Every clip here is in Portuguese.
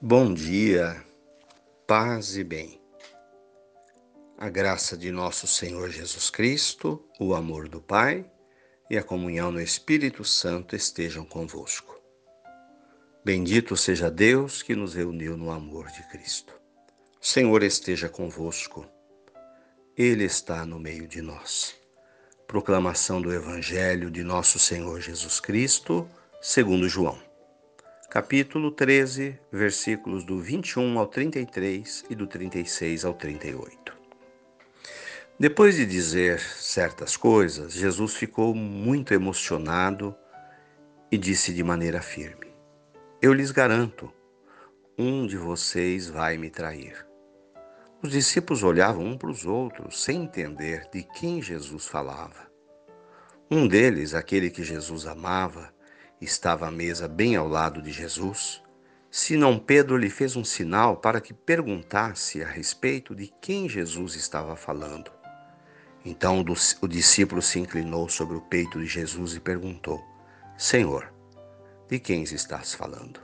Bom dia, paz e bem. A graça de nosso Senhor Jesus Cristo, o amor do Pai e a comunhão no Espírito Santo estejam convosco. Bendito seja Deus que nos reuniu no amor de Cristo. O Senhor esteja convosco. Ele está no meio de nós. Proclamação do Evangelho de nosso Senhor Jesus Cristo, segundo João capítulo 13, versículos do 21 ao 33 e do 36 ao 38. Depois de dizer certas coisas, Jesus ficou muito emocionado e disse de maneira firme: Eu lhes garanto, um de vocês vai me trair. Os discípulos olhavam um para os outros sem entender de quem Jesus falava. Um deles, aquele que Jesus amava, estava à mesa bem ao lado de Jesus, Simão Pedro lhe fez um sinal para que perguntasse a respeito de quem Jesus estava falando. Então o discípulo se inclinou sobre o peito de Jesus e perguntou: Senhor, de quem estás falando?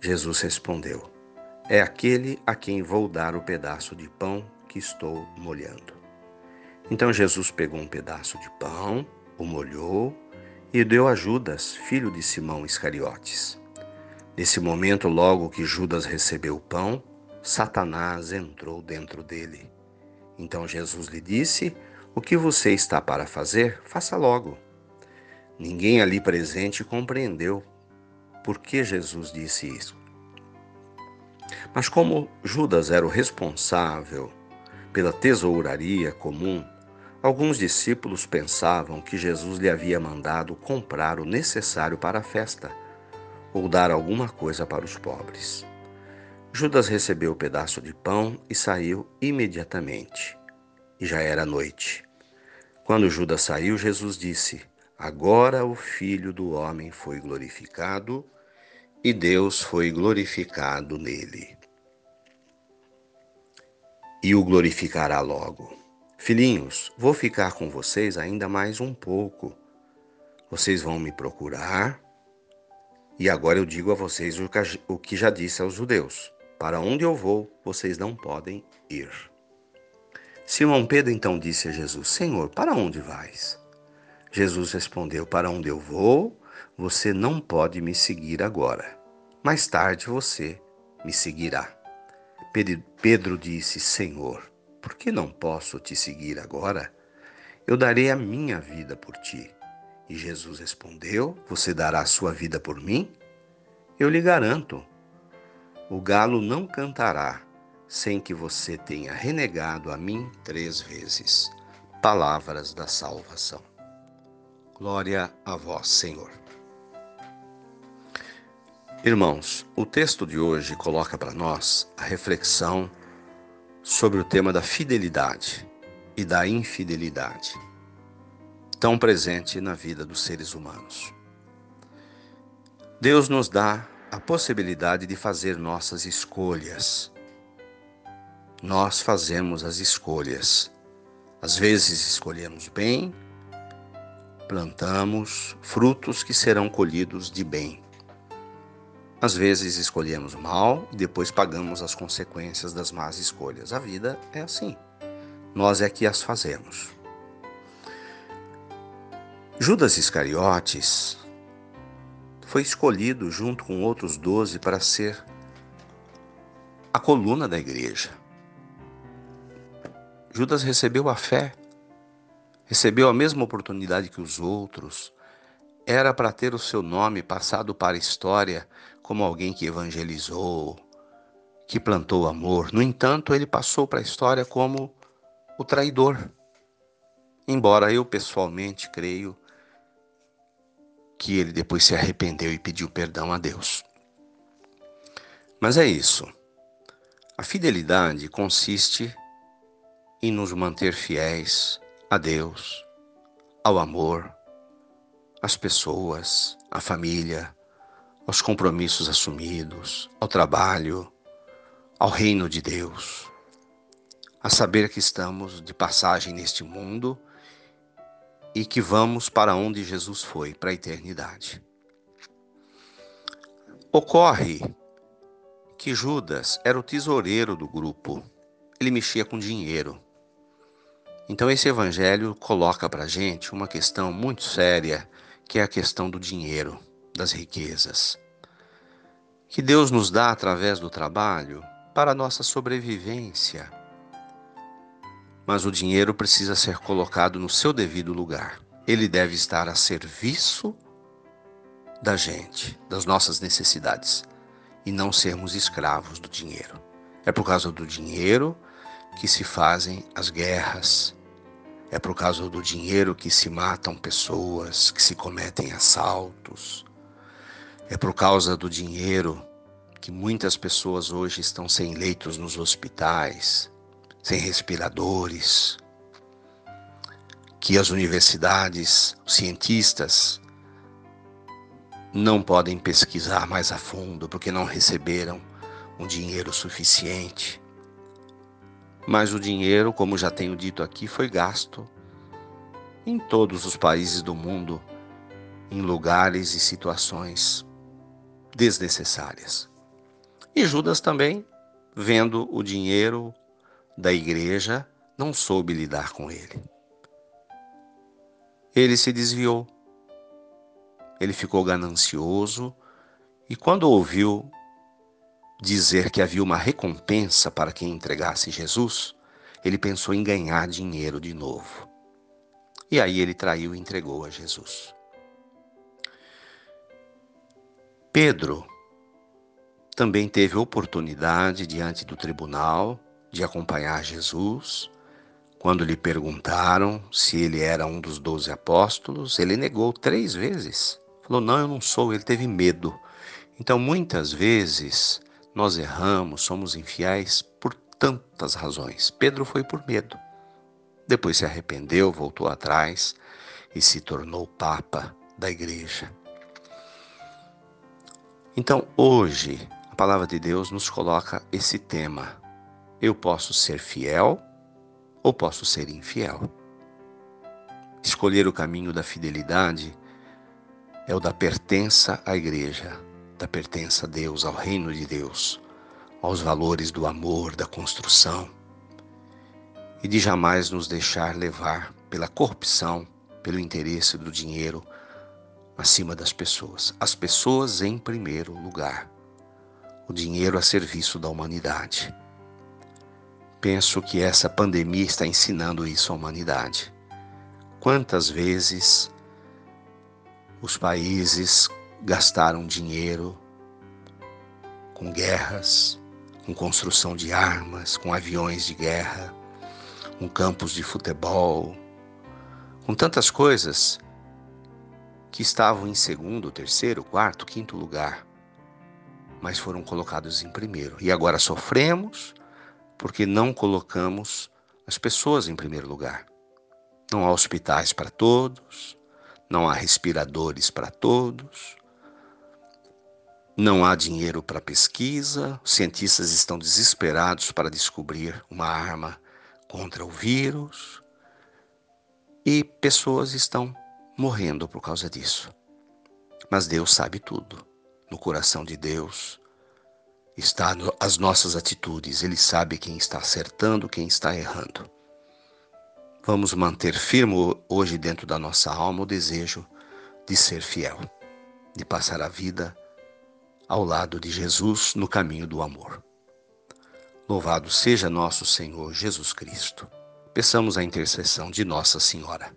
Jesus respondeu: É aquele a quem vou dar o pedaço de pão que estou molhando. Então Jesus pegou um pedaço de pão, o molhou e deu a Judas, filho de Simão Iscariotes. Nesse momento, logo que Judas recebeu o pão, Satanás entrou dentro dele. Então Jesus lhe disse: O que você está para fazer, faça logo. Ninguém ali presente compreendeu por que Jesus disse isso. Mas como Judas era o responsável pela tesouraria comum, Alguns discípulos pensavam que Jesus lhe havia mandado comprar o necessário para a festa ou dar alguma coisa para os pobres. Judas recebeu o pedaço de pão e saiu imediatamente. E já era noite. Quando Judas saiu, Jesus disse: Agora o Filho do Homem foi glorificado e Deus foi glorificado nele. E o glorificará logo. Filhinhos, vou ficar com vocês ainda mais um pouco. Vocês vão me procurar. E agora eu digo a vocês o que já disse aos judeus: Para onde eu vou, vocês não podem ir. Simão Pedro então disse a Jesus: Senhor, para onde vais? Jesus respondeu: Para onde eu vou, você não pode me seguir agora. Mais tarde você me seguirá. Pedro disse: Senhor, por que não posso te seguir agora? Eu darei a minha vida por ti. E Jesus respondeu: Você dará a sua vida por mim? Eu lhe garanto: o galo não cantará sem que você tenha renegado a mim três vezes. Palavras da salvação. Glória a vós, Senhor. Irmãos, o texto de hoje coloca para nós a reflexão sobre o tema da fidelidade e da infidelidade, tão presente na vida dos seres humanos. Deus nos dá a possibilidade de fazer nossas escolhas. Nós fazemos as escolhas. Às vezes escolhemos bem, plantamos frutos que serão colhidos de bem. Às vezes escolhemos mal e depois pagamos as consequências das más escolhas. A vida é assim. Nós é que as fazemos. Judas Iscariotes foi escolhido junto com outros doze para ser a coluna da igreja. Judas recebeu a fé, recebeu a mesma oportunidade que os outros, era para ter o seu nome passado para a história como alguém que evangelizou, que plantou amor. No entanto, ele passou para a história como o traidor. Embora eu pessoalmente creio que ele depois se arrependeu e pediu perdão a Deus. Mas é isso. A fidelidade consiste em nos manter fiéis a Deus, ao amor, às pessoas, à família, aos compromissos assumidos, ao trabalho, ao reino de Deus, a saber que estamos de passagem neste mundo e que vamos para onde Jesus foi, para a eternidade. Ocorre que Judas era o tesoureiro do grupo. Ele mexia com dinheiro. Então esse evangelho coloca para gente uma questão muito séria, que é a questão do dinheiro, das riquezas, que Deus nos dá através do trabalho para a nossa sobrevivência. Mas o dinheiro precisa ser colocado no seu devido lugar. Ele deve estar a serviço da gente, das nossas necessidades, e não sermos escravos do dinheiro. É por causa do dinheiro que se fazem as guerras, é por causa do dinheiro que se matam pessoas, que se cometem assaltos. É por causa do dinheiro que muitas pessoas hoje estão sem leitos nos hospitais, sem respiradores, que as universidades, os cientistas não podem pesquisar mais a fundo porque não receberam um dinheiro suficiente. Mas o dinheiro, como já tenho dito aqui, foi gasto em todos os países do mundo, em lugares e situações desnecessárias. E Judas também, vendo o dinheiro da igreja, não soube lidar com ele. Ele se desviou. Ele ficou ganancioso e, quando ouviu dizer que havia uma recompensa para quem entregasse Jesus, ele pensou em ganhar dinheiro de novo. E aí ele traiu e entregou a Jesus. Pedro também teve oportunidade diante do tribunal de acompanhar Jesus. Quando lhe perguntaram se ele era um dos doze apóstolos, ele negou três vezes. Falou: Não, eu não sou. Ele teve medo. Então, muitas vezes, nós erramos, somos infiéis por tantas razões. Pedro foi por medo. Depois se arrependeu, voltou atrás e se tornou papa da igreja. Então, hoje, a palavra de Deus nos coloca esse tema. Eu posso ser fiel ou posso ser infiel. Escolher o caminho da fidelidade é o da pertença à igreja, da pertença a Deus, ao reino de Deus, aos valores do amor, da construção, e de jamais nos deixar levar pela corrupção, pelo interesse do dinheiro acima das pessoas. As pessoas em primeiro lugar, o dinheiro a serviço da humanidade. Penso que essa pandemia está ensinando isso à humanidade. Quantas vezes os países gastaram dinheiro com guerras, com construção de armas, com aviões de guerra, com campos de futebol, com tantas coisas que estavam em segundo, terceiro, quarto, quinto lugar, mas foram colocados em primeiro. E agora sofremos porque não colocamos as pessoas em primeiro lugar. Não há hospitais para todos, não há respiradores para todos, não há dinheiro para pesquisa, os cientistas estão desesperados para descobrir uma arma contra o vírus e pessoas estão morrendo por causa disso. Mas Deus sabe tudo. No coração de Deus está as nossas atitudes. Ele sabe quem está acertando, quem está errando. Vamos manter firme hoje dentro da nossa alma o desejo de ser fiel, de passar a vida ao lado de Jesus no caminho do amor. Louvado seja nosso Senhor Jesus Cristo. Peçamos a intercessão de Nossa Senhora.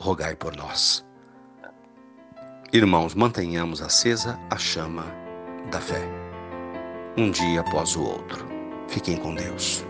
rogai por nós. Irmãos, mantenhamos acesa a chama da fé, um dia após o outro. Fiquem com Deus.